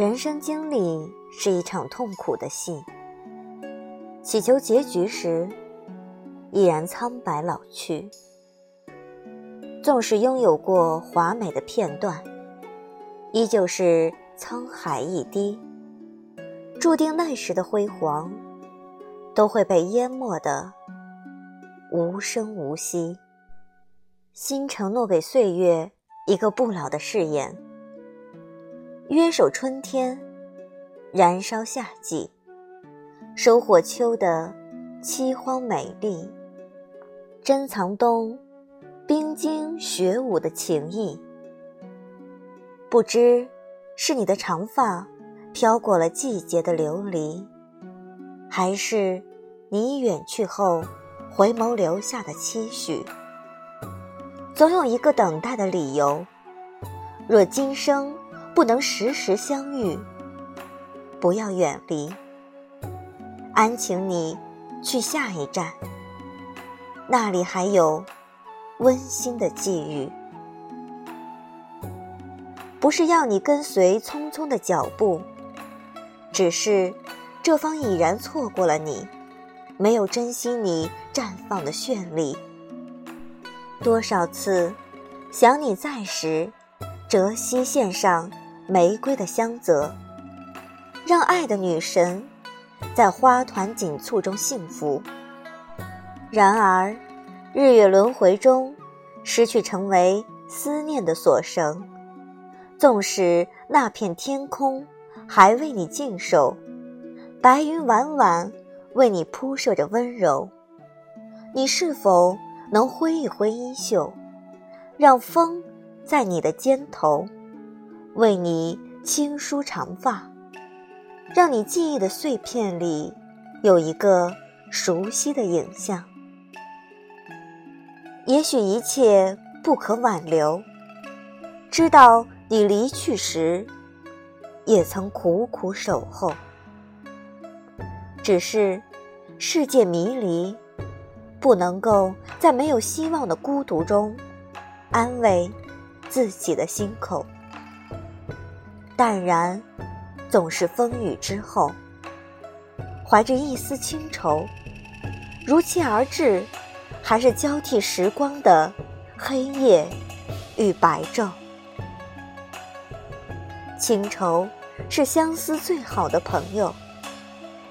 人生经历是一场痛苦的戏，祈求结局时，依然苍白老去。纵使拥有过华美的片段，依旧是沧海一滴。注定那时的辉煌，都会被淹没的无声无息。心承诺给岁月一个不老的誓言。约守春天，燃烧夏季，收获秋的凄荒美丽，珍藏冬冰晶雪舞的情意。不知是你的长发飘过了季节的流离，还是你远去后回眸留下的期许。总有一个等待的理由。若今生。不能时时相遇，不要远离。安请你去下一站，那里还有温馨的际遇。不是要你跟随匆匆的脚步，只是这方已然错过了你，没有珍惜你绽放的绚丽。多少次想你在时，折膝献上。玫瑰的香泽，让爱的女神在花团锦簇中幸福。然而，日月轮回中，失去成为思念的锁绳。纵使那片天空还为你静守，白云晚晚为你铺设着温柔，你是否能挥一挥衣袖，让风在你的肩头？为你轻梳长发，让你记忆的碎片里有一个熟悉的影像。也许一切不可挽留，知道你离去时，也曾苦苦守候。只是世界迷离，不能够在没有希望的孤独中安慰自己的心口。淡然，总是风雨之后。怀着一丝清愁，如期而至，还是交替时光的黑夜与白昼。清愁是相思最好的朋友，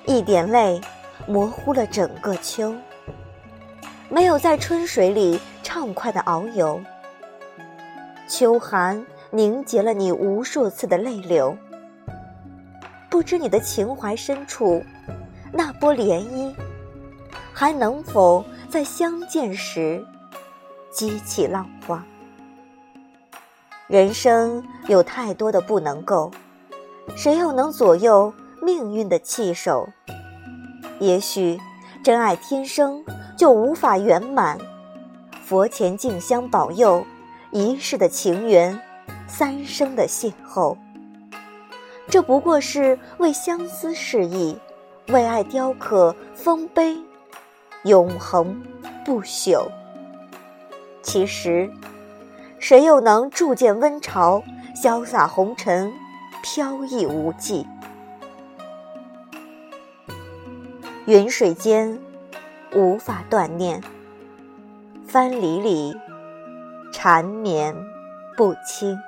一点泪模糊了整个秋。没有在春水里畅快的遨游，秋寒。凝结了你无数次的泪流，不知你的情怀深处，那波涟漪，还能否在相见时激起浪花？人生有太多的不能够，谁又能左右命运的气手？也许真爱天生就无法圆满，佛前敬香保佑，一世的情缘。三生的邂逅，这不过是为相思示意，为爱雕刻丰碑，永恒不朽。其实，谁又能铸剑温巢，潇洒红尘，飘逸无际？云水间，无法断念；藩篱里，缠绵不清。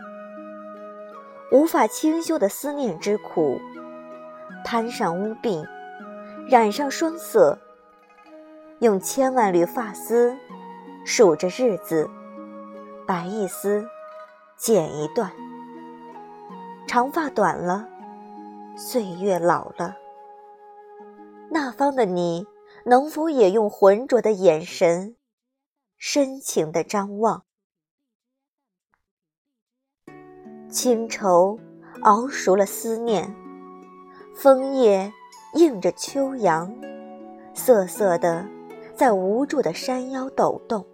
无法清修的思念之苦，攀上屋鬓，染上双色，用千万缕发丝数着日子，白一丝，剪一段。长发短了，岁月老了，那方的你，能否也用浑浊的眼神，深情的张望？清愁熬熟了思念，枫叶映着秋阳，瑟瑟的在无助的山腰抖动。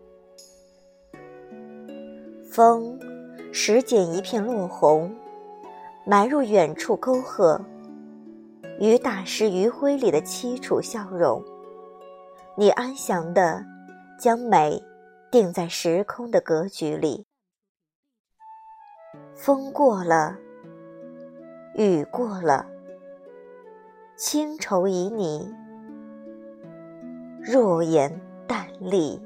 风拾捡一片落红，埋入远处沟壑，于大石余晖里的凄楚笑容。你安详的将美定在时空的格局里。风过了，雨过了，清愁旖旎，若言淡丽。